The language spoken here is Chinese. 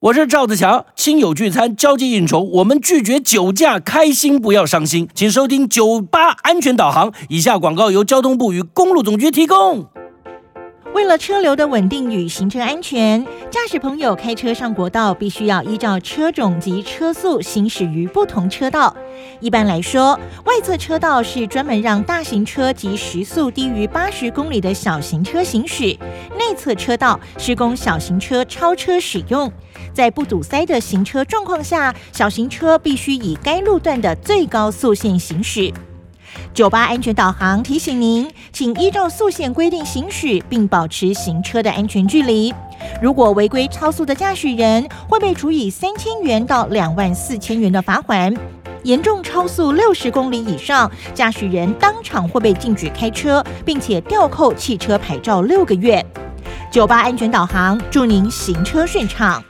我是赵子强，亲友聚餐、交际应酬，我们拒绝酒驾，开心不要伤心。请收听酒吧安全导航。以下广告由交通部与公路总局提供。为了车流的稳定与行车安全，驾驶朋友开车上国道必须要依照车种及车速行驶于不同车道。一般来说，外侧车道是专门让大型车及时速低于八十公里的小型车行驶；内侧车道是供小型车超车使用。在不堵塞的行车状况下，小型车必须以该路段的最高速线行驶。九八安全导航提醒您，请依照速限规定行驶，并保持行车的安全距离。如果违规超速的驾驶人，会被处以三千元到两万四千元的罚款；严重超速六十公里以上，驾驶人当场会被禁止开车，并且吊扣汽车牌照六个月。九八安全导航，祝您行车顺畅。